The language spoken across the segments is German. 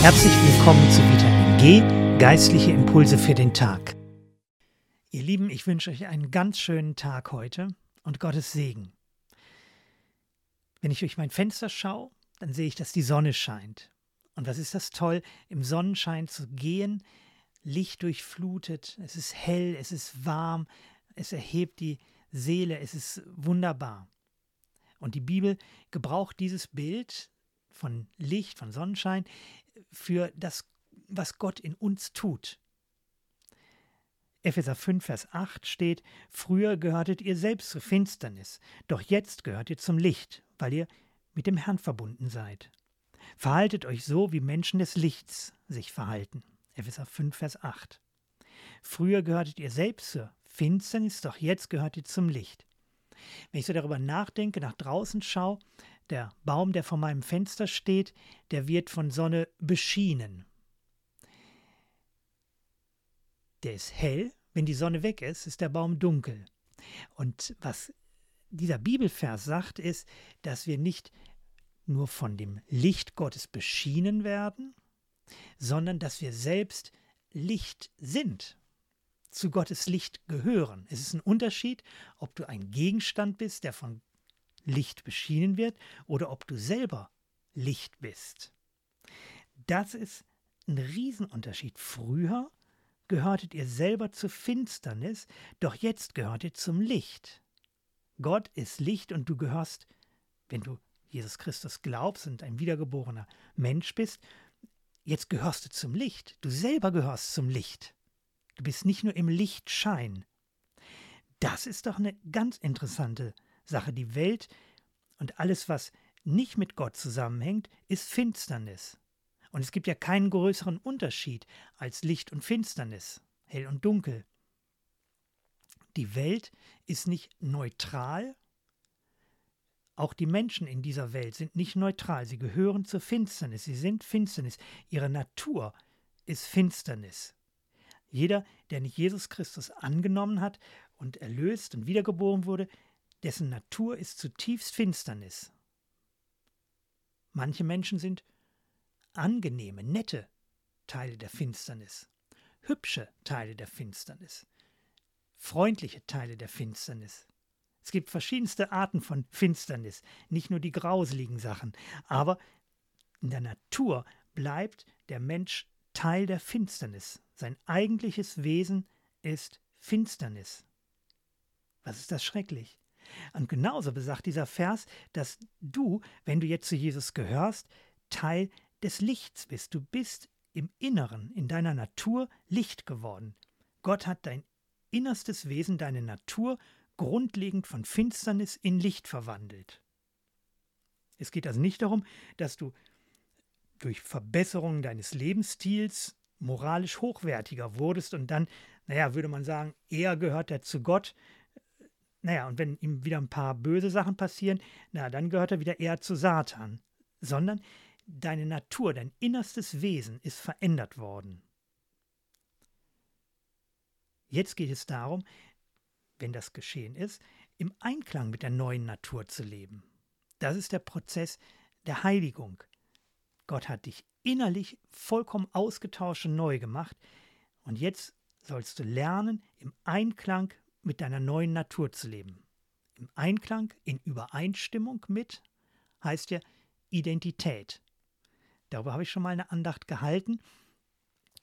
Herzlich willkommen zu Vitamin G, geistliche Impulse für den Tag. Ihr Lieben, ich wünsche euch einen ganz schönen Tag heute und Gottes Segen. Wenn ich durch mein Fenster schaue, dann sehe ich, dass die Sonne scheint. Und was ist das toll, im Sonnenschein zu gehen, Licht durchflutet, es ist hell, es ist warm, es erhebt die Seele, es ist wunderbar. Und die Bibel gebraucht dieses Bild von Licht, von Sonnenschein für das, was Gott in uns tut. Epheser 5, Vers 8 steht, Früher gehörtet ihr selbst zur Finsternis, doch jetzt gehört ihr zum Licht, weil ihr mit dem Herrn verbunden seid. Verhaltet euch so, wie Menschen des Lichts sich verhalten. Epheser 5, Vers 8. Früher gehörtet ihr selbst zur Finsternis, doch jetzt gehört ihr zum Licht. Wenn ich so darüber nachdenke, nach draußen schaue, der Baum, der vor meinem Fenster steht, der wird von Sonne beschienen. Der ist hell, wenn die Sonne weg ist, ist der Baum dunkel. Und was dieser Bibelvers sagt, ist, dass wir nicht nur von dem Licht Gottes beschienen werden, sondern dass wir selbst Licht sind, zu Gottes Licht gehören. Es ist ein Unterschied, ob du ein Gegenstand bist, der von Licht beschienen wird, oder ob du selber Licht bist. Das ist ein Riesenunterschied. Früher gehörtet ihr selber zur Finsternis, doch jetzt gehört ihr zum Licht. Gott ist Licht und du gehörst, wenn du Jesus Christus glaubst und ein wiedergeborener Mensch bist, jetzt gehörst du zum Licht. Du selber gehörst zum Licht. Du bist nicht nur im Lichtschein. Das ist doch eine ganz interessante Sache. Die Welt und alles, was nicht mit Gott zusammenhängt, ist Finsternis. Und es gibt ja keinen größeren Unterschied als Licht und Finsternis, hell und dunkel. Die Welt ist nicht neutral, auch die Menschen in dieser Welt sind nicht neutral. Sie gehören zur Finsternis. Sie sind Finsternis. Ihre Natur ist Finsternis. Jeder, der nicht Jesus Christus angenommen hat und erlöst und wiedergeboren wurde, dessen Natur ist zutiefst Finsternis. Manche Menschen sind angenehme, nette Teile der Finsternis, hübsche Teile der Finsternis, freundliche Teile der Finsternis. Es gibt verschiedenste Arten von Finsternis, nicht nur die grauseligen Sachen, aber in der Natur bleibt der Mensch Teil der Finsternis. Sein eigentliches Wesen ist Finsternis. Was ist das schrecklich? Und genauso besagt dieser Vers, dass du, wenn du jetzt zu Jesus gehörst, Teil des Lichts bist. Du bist im Inneren, in deiner Natur Licht geworden. Gott hat dein innerstes Wesen, deine Natur grundlegend von Finsternis in Licht verwandelt. Es geht also nicht darum, dass du durch Verbesserung deines Lebensstils moralisch hochwertiger wurdest und dann, naja, würde man sagen, eher gehört er zu Gott. Naja, und wenn ihm wieder ein paar böse Sachen passieren, na, dann gehört er wieder eher zu Satan. Sondern deine Natur, dein innerstes Wesen ist verändert worden. Jetzt geht es darum, wenn das geschehen ist, im Einklang mit der neuen Natur zu leben. Das ist der Prozess der Heiligung. Gott hat dich innerlich vollkommen ausgetauscht und neu gemacht. Und jetzt sollst du lernen, im Einklang mit deiner neuen Natur zu leben. Im Einklang, in Übereinstimmung mit, heißt ja Identität. Darüber habe ich schon mal eine Andacht gehalten.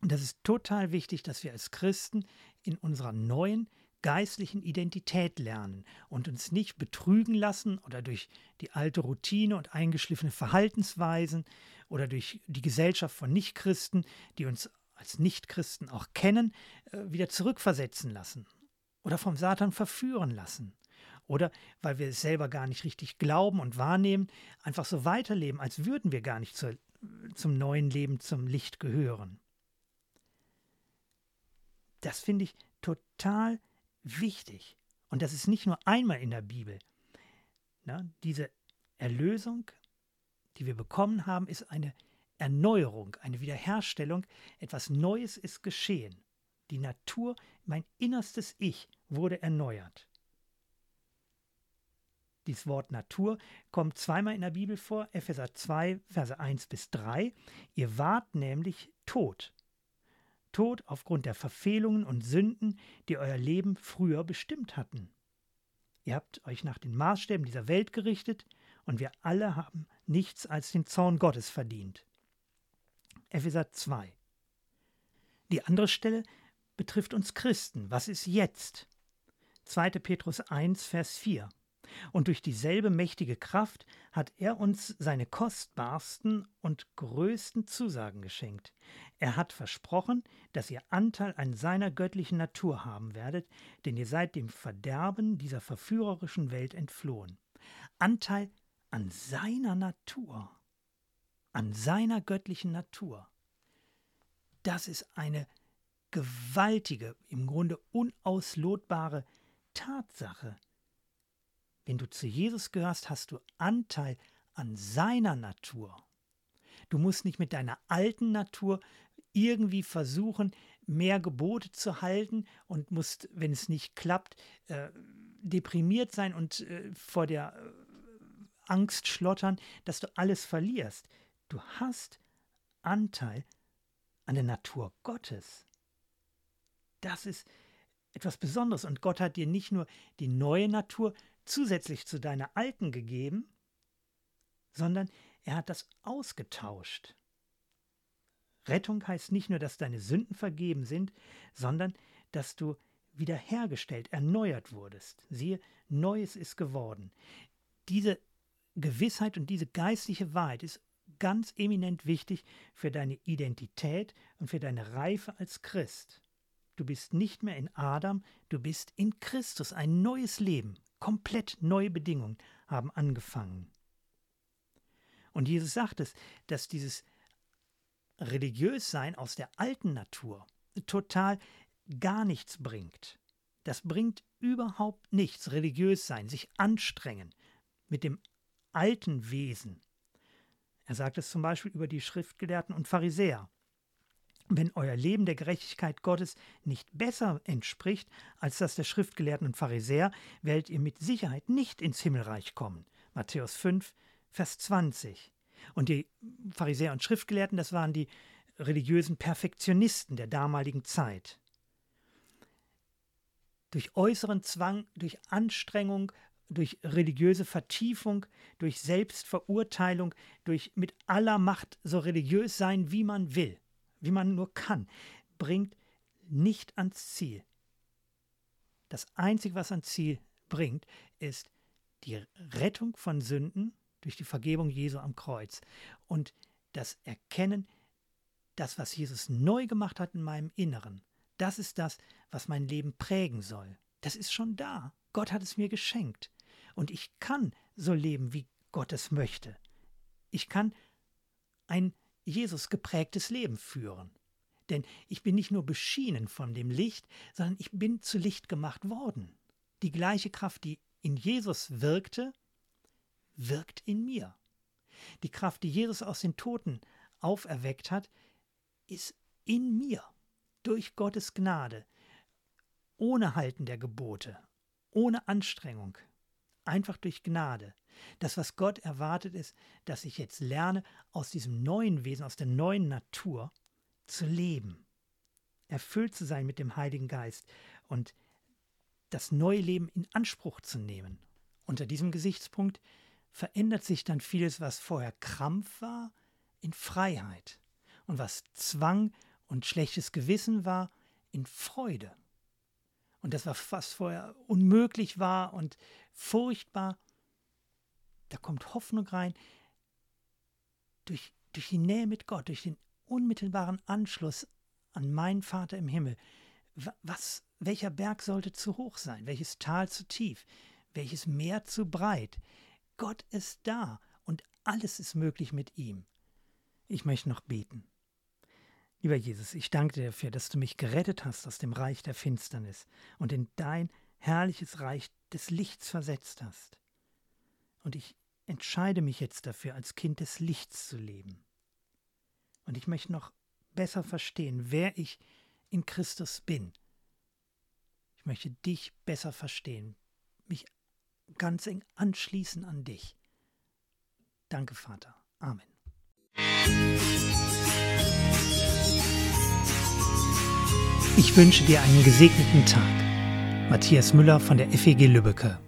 Und das ist total wichtig, dass wir als Christen in unserer neuen geistlichen Identität lernen und uns nicht betrügen lassen oder durch die alte Routine und eingeschliffene Verhaltensweisen oder durch die Gesellschaft von Nichtchristen, die uns als Nichtchristen auch kennen, äh, wieder zurückversetzen lassen oder vom Satan verführen lassen. Oder weil wir es selber gar nicht richtig glauben und wahrnehmen, einfach so weiterleben, als würden wir gar nicht zur, zum neuen Leben, zum Licht gehören. Das finde ich total wichtig. Und das ist nicht nur einmal in der Bibel. Na, diese Erlösung, die wir bekommen haben, ist eine Erneuerung, eine Wiederherstellung. Etwas Neues ist geschehen. Die Natur, mein innerstes Ich wurde erneuert. Dieses Wort Natur kommt zweimal in der Bibel vor, Epheser 2, Verse 1 bis 3. Ihr wart nämlich tot. Tot aufgrund der Verfehlungen und Sünden, die euer Leben früher bestimmt hatten. Ihr habt euch nach den Maßstäben dieser Welt gerichtet und wir alle haben nichts als den Zorn Gottes verdient. Epheser 2. Die andere Stelle betrifft uns Christen. Was ist jetzt? 2. Petrus 1, Vers 4. Und durch dieselbe mächtige Kraft hat er uns seine kostbarsten und größten Zusagen geschenkt. Er hat versprochen, dass ihr Anteil an seiner göttlichen Natur haben werdet, denn ihr seid dem Verderben dieser verführerischen Welt entflohen. Anteil an seiner Natur, an seiner göttlichen Natur. Das ist eine gewaltige, im Grunde unauslotbare Tatsache. Wenn du zu Jesus gehörst, hast du Anteil an seiner Natur. Du musst nicht mit deiner alten Natur irgendwie versuchen, mehr Gebote zu halten und musst, wenn es nicht klappt, äh, deprimiert sein und äh, vor der äh, Angst schlottern, dass du alles verlierst. Du hast Anteil an der Natur Gottes. Das ist etwas Besonderes und Gott hat dir nicht nur die neue Natur zusätzlich zu deiner alten gegeben, sondern er hat das ausgetauscht. Rettung heißt nicht nur, dass deine Sünden vergeben sind, sondern dass du wiederhergestellt, erneuert wurdest. Siehe, Neues ist geworden. Diese Gewissheit und diese geistliche Wahrheit ist ganz eminent wichtig für deine Identität und für deine Reife als Christ. Du bist nicht mehr in Adam, du bist in Christus. Ein neues Leben, komplett neue Bedingungen haben angefangen. Und Jesus sagt es, dass dieses Religiössein aus der alten Natur total gar nichts bringt. Das bringt überhaupt nichts, religiös sein, sich anstrengen mit dem alten Wesen. Er sagt es zum Beispiel über die Schriftgelehrten und Pharisäer. Wenn euer Leben der Gerechtigkeit Gottes nicht besser entspricht als das der Schriftgelehrten und Pharisäer, werdet ihr mit Sicherheit nicht ins Himmelreich kommen. Matthäus 5, Vers 20. Und die Pharisäer und Schriftgelehrten, das waren die religiösen Perfektionisten der damaligen Zeit. Durch äußeren Zwang, durch Anstrengung durch religiöse Vertiefung, durch Selbstverurteilung, durch mit aller Macht so religiös sein, wie man will, wie man nur kann, bringt nicht ans Ziel. Das Einzige, was ans Ziel bringt, ist die Rettung von Sünden durch die Vergebung Jesu am Kreuz und das Erkennen, das, was Jesus neu gemacht hat in meinem Inneren, das ist das, was mein Leben prägen soll. Das ist schon da. Gott hat es mir geschenkt. Und ich kann so leben, wie Gott es möchte. Ich kann ein Jesus geprägtes Leben führen. Denn ich bin nicht nur beschienen von dem Licht, sondern ich bin zu Licht gemacht worden. Die gleiche Kraft, die in Jesus wirkte, wirkt in mir. Die Kraft, die Jesus aus den Toten auferweckt hat, ist in mir, durch Gottes Gnade, ohne Halten der Gebote, ohne Anstrengung, einfach durch Gnade. Das, was Gott erwartet, ist, dass ich jetzt lerne, aus diesem neuen Wesen, aus der neuen Natur zu leben, erfüllt zu sein mit dem Heiligen Geist und das neue Leben in Anspruch zu nehmen. Unter diesem Gesichtspunkt verändert sich dann vieles, was vorher Krampf war, in Freiheit und was Zwang und schlechtes Gewissen war, in Freude. Und das, was vorher unmöglich war und furchtbar, da kommt Hoffnung rein durch, durch die Nähe mit Gott, durch den unmittelbaren Anschluss an meinen Vater im Himmel. Was, welcher Berg sollte zu hoch sein? Welches Tal zu tief? Welches Meer zu breit? Gott ist da und alles ist möglich mit ihm. Ich möchte noch beten. Lieber Jesus, ich danke dir dafür, dass du mich gerettet hast aus dem Reich der Finsternis und in dein herrliches Reich des Lichts versetzt hast. Und ich entscheide mich jetzt dafür, als Kind des Lichts zu leben. Und ich möchte noch besser verstehen, wer ich in Christus bin. Ich möchte dich besser verstehen, mich ganz eng anschließen an dich. Danke, Vater. Amen. Ich wünsche dir einen gesegneten Tag. Matthias Müller von der FEG Lübbecke.